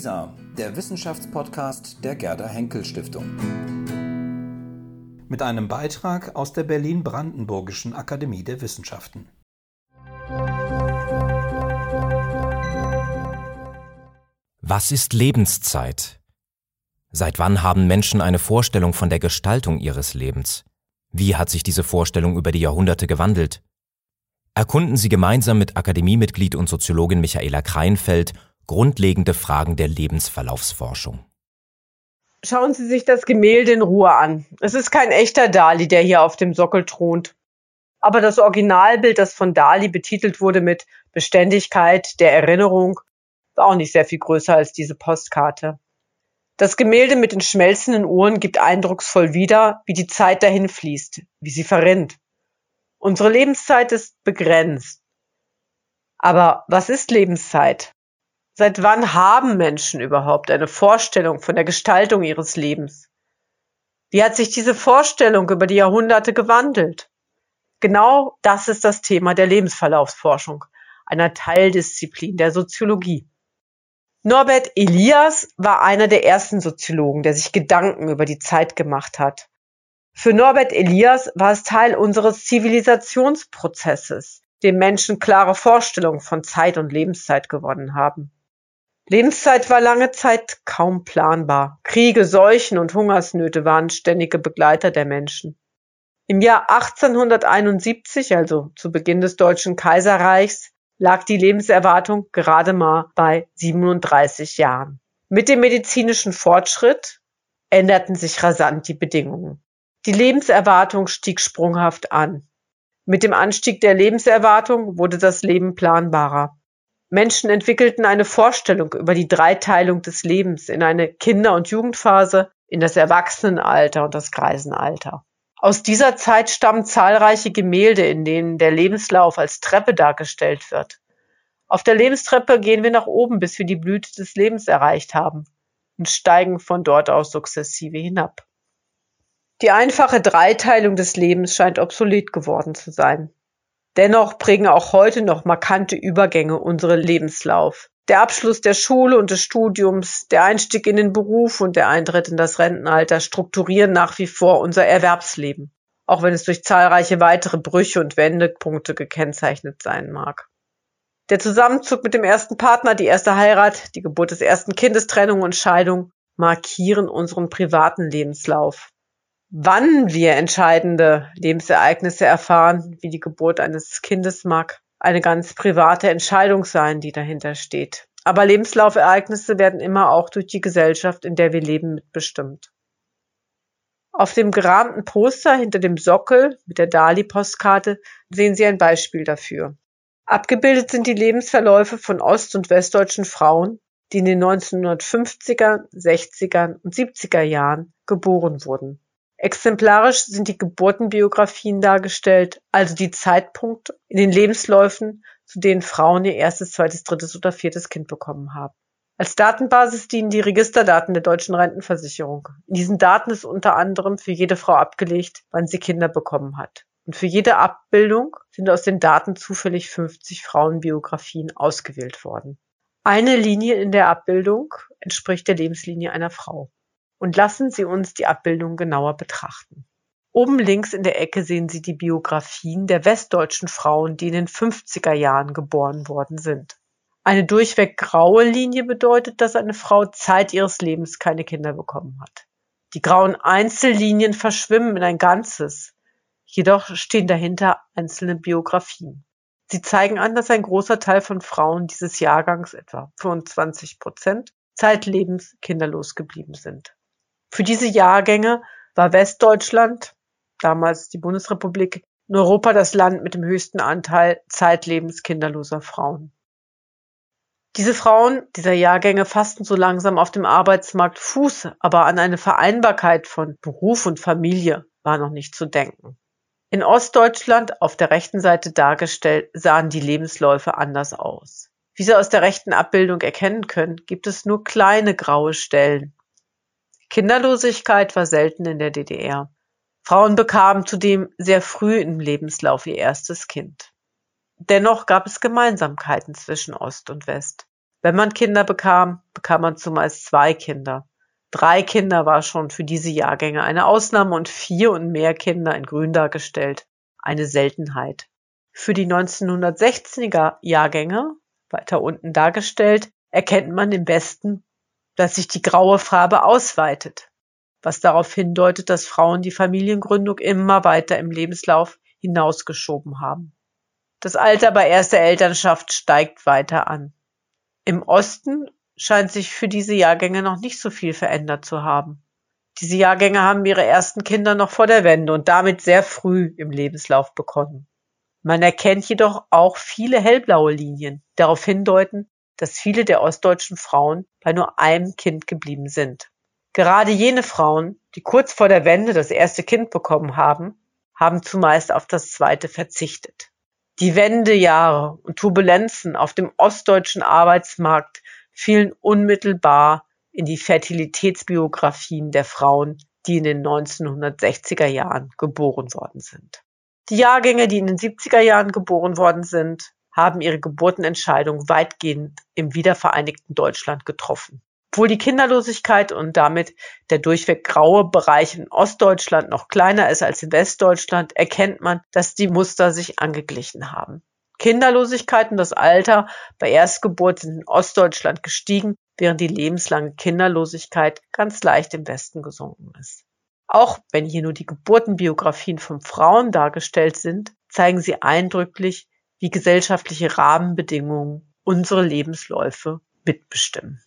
WISA, der Wissenschaftspodcast der Gerda Henkel Stiftung. Mit einem Beitrag aus der Berlin-Brandenburgischen Akademie der Wissenschaften. Was ist Lebenszeit? Seit wann haben Menschen eine Vorstellung von der Gestaltung ihres Lebens? Wie hat sich diese Vorstellung über die Jahrhunderte gewandelt? Erkunden Sie gemeinsam mit Akademiemitglied und Soziologin Michaela Kreinfeld grundlegende Fragen der Lebensverlaufsforschung. Schauen Sie sich das Gemälde in Ruhe an. Es ist kein echter Dali, der hier auf dem Sockel thront. Aber das Originalbild, das von Dali betitelt wurde mit Beständigkeit der Erinnerung, war auch nicht sehr viel größer als diese Postkarte. Das Gemälde mit den schmelzenden Uhren gibt eindrucksvoll wieder, wie die Zeit dahin fließt, wie sie verrinnt. Unsere Lebenszeit ist begrenzt. Aber was ist Lebenszeit? Seit wann haben Menschen überhaupt eine Vorstellung von der Gestaltung ihres Lebens? Wie hat sich diese Vorstellung über die Jahrhunderte gewandelt? Genau das ist das Thema der Lebensverlaufsforschung, einer Teildisziplin der Soziologie. Norbert Elias war einer der ersten Soziologen, der sich Gedanken über die Zeit gemacht hat. Für Norbert Elias war es Teil unseres Zivilisationsprozesses, dem Menschen klare Vorstellungen von Zeit und Lebenszeit gewonnen haben. Lebenszeit war lange Zeit kaum planbar. Kriege, Seuchen und Hungersnöte waren ständige Begleiter der Menschen. Im Jahr 1871, also zu Beginn des Deutschen Kaiserreichs, lag die Lebenserwartung gerade mal bei 37 Jahren. Mit dem medizinischen Fortschritt änderten sich rasant die Bedingungen. Die Lebenserwartung stieg sprunghaft an. Mit dem Anstieg der Lebenserwartung wurde das Leben planbarer. Menschen entwickelten eine Vorstellung über die Dreiteilung des Lebens in eine Kinder- und Jugendphase, in das Erwachsenenalter und das Greisenalter. Aus dieser Zeit stammen zahlreiche Gemälde, in denen der Lebenslauf als Treppe dargestellt wird. Auf der Lebenstreppe gehen wir nach oben, bis wir die Blüte des Lebens erreicht haben und steigen von dort aus sukzessive hinab. Die einfache Dreiteilung des Lebens scheint obsolet geworden zu sein. Dennoch prägen auch heute noch markante Übergänge unseren Lebenslauf. Der Abschluss der Schule und des Studiums, der Einstieg in den Beruf und der Eintritt in das Rentenalter strukturieren nach wie vor unser Erwerbsleben, auch wenn es durch zahlreiche weitere Brüche und Wendepunkte gekennzeichnet sein mag. Der Zusammenzug mit dem ersten Partner, die erste Heirat, die Geburt des ersten Kindes, Trennung und Scheidung markieren unseren privaten Lebenslauf. Wann wir entscheidende Lebensereignisse erfahren, wie die Geburt eines Kindes mag, eine ganz private Entscheidung sein, die dahinter steht. Aber Lebenslaufereignisse werden immer auch durch die Gesellschaft, in der wir leben, mitbestimmt. Auf dem gerahmten Poster hinter dem Sockel mit der Dali-Postkarte sehen Sie ein Beispiel dafür. Abgebildet sind die Lebensverläufe von ost- und westdeutschen Frauen, die in den 1950er, 60er und 70er Jahren geboren wurden. Exemplarisch sind die Geburtenbiografien dargestellt, also die Zeitpunkte in den Lebensläufen, zu denen Frauen ihr erstes, zweites, drittes oder viertes Kind bekommen haben. Als Datenbasis dienen die Registerdaten der deutschen Rentenversicherung. In diesen Daten ist unter anderem für jede Frau abgelegt, wann sie Kinder bekommen hat. Und für jede Abbildung sind aus den Daten zufällig 50 Frauenbiografien ausgewählt worden. Eine Linie in der Abbildung entspricht der Lebenslinie einer Frau und lassen Sie uns die Abbildung genauer betrachten. Oben links in der Ecke sehen Sie die Biografien der westdeutschen Frauen, die in den 50er Jahren geboren worden sind. Eine durchweg graue Linie bedeutet, dass eine Frau Zeit ihres Lebens keine Kinder bekommen hat. Die grauen Einzellinien verschwimmen in ein Ganzes. Jedoch stehen dahinter einzelne Biografien. Sie zeigen an, dass ein großer Teil von Frauen dieses Jahrgangs, etwa 25 Prozent, zeitlebens kinderlos geblieben sind. Für diese Jahrgänge war Westdeutschland, damals die Bundesrepublik, in Europa das Land mit dem höchsten Anteil zeitlebens kinderloser Frauen. Diese Frauen dieser Jahrgänge fassten so langsam auf dem Arbeitsmarkt Fuß, aber an eine Vereinbarkeit von Beruf und Familie war noch nicht zu denken. In Ostdeutschland, auf der rechten Seite dargestellt, sahen die Lebensläufe anders aus. Wie Sie aus der rechten Abbildung erkennen können, gibt es nur kleine graue Stellen. Kinderlosigkeit war selten in der DDR. Frauen bekamen zudem sehr früh im Lebenslauf ihr erstes Kind. Dennoch gab es Gemeinsamkeiten zwischen Ost und West. Wenn man Kinder bekam, bekam man zumeist zwei Kinder. Drei Kinder war schon für diese Jahrgänge eine Ausnahme und vier und mehr Kinder in grün dargestellt eine Seltenheit. Für die 1916er Jahrgänge, weiter unten dargestellt, erkennt man im besten, dass sich die graue Farbe ausweitet, was darauf hindeutet, dass Frauen die Familiengründung immer weiter im Lebenslauf hinausgeschoben haben. Das Alter bei erster Elternschaft steigt weiter an. Im Osten scheint sich für diese Jahrgänge noch nicht so viel verändert zu haben. Diese Jahrgänge haben ihre ersten Kinder noch vor der Wende und damit sehr früh im Lebenslauf bekommen. Man erkennt jedoch auch viele hellblaue Linien, die darauf hindeuten, dass viele der ostdeutschen Frauen bei nur einem Kind geblieben sind. Gerade jene Frauen, die kurz vor der Wende das erste Kind bekommen haben, haben zumeist auf das zweite verzichtet. Die Wendejahre und Turbulenzen auf dem ostdeutschen Arbeitsmarkt fielen unmittelbar in die Fertilitätsbiografien der Frauen, die in den 1960er Jahren geboren worden sind. Die Jahrgänge, die in den 70er Jahren geboren worden sind, haben ihre Geburtenentscheidung weitgehend im wiedervereinigten Deutschland getroffen. Obwohl die Kinderlosigkeit und damit der durchweg graue Bereich in Ostdeutschland noch kleiner ist als in Westdeutschland, erkennt man, dass die Muster sich angeglichen haben. Kinderlosigkeit und das Alter bei Erstgeburt sind in Ostdeutschland gestiegen, während die lebenslange Kinderlosigkeit ganz leicht im Westen gesunken ist. Auch wenn hier nur die Geburtenbiografien von Frauen dargestellt sind, zeigen sie eindrücklich, wie gesellschaftliche Rahmenbedingungen unsere Lebensläufe mitbestimmen.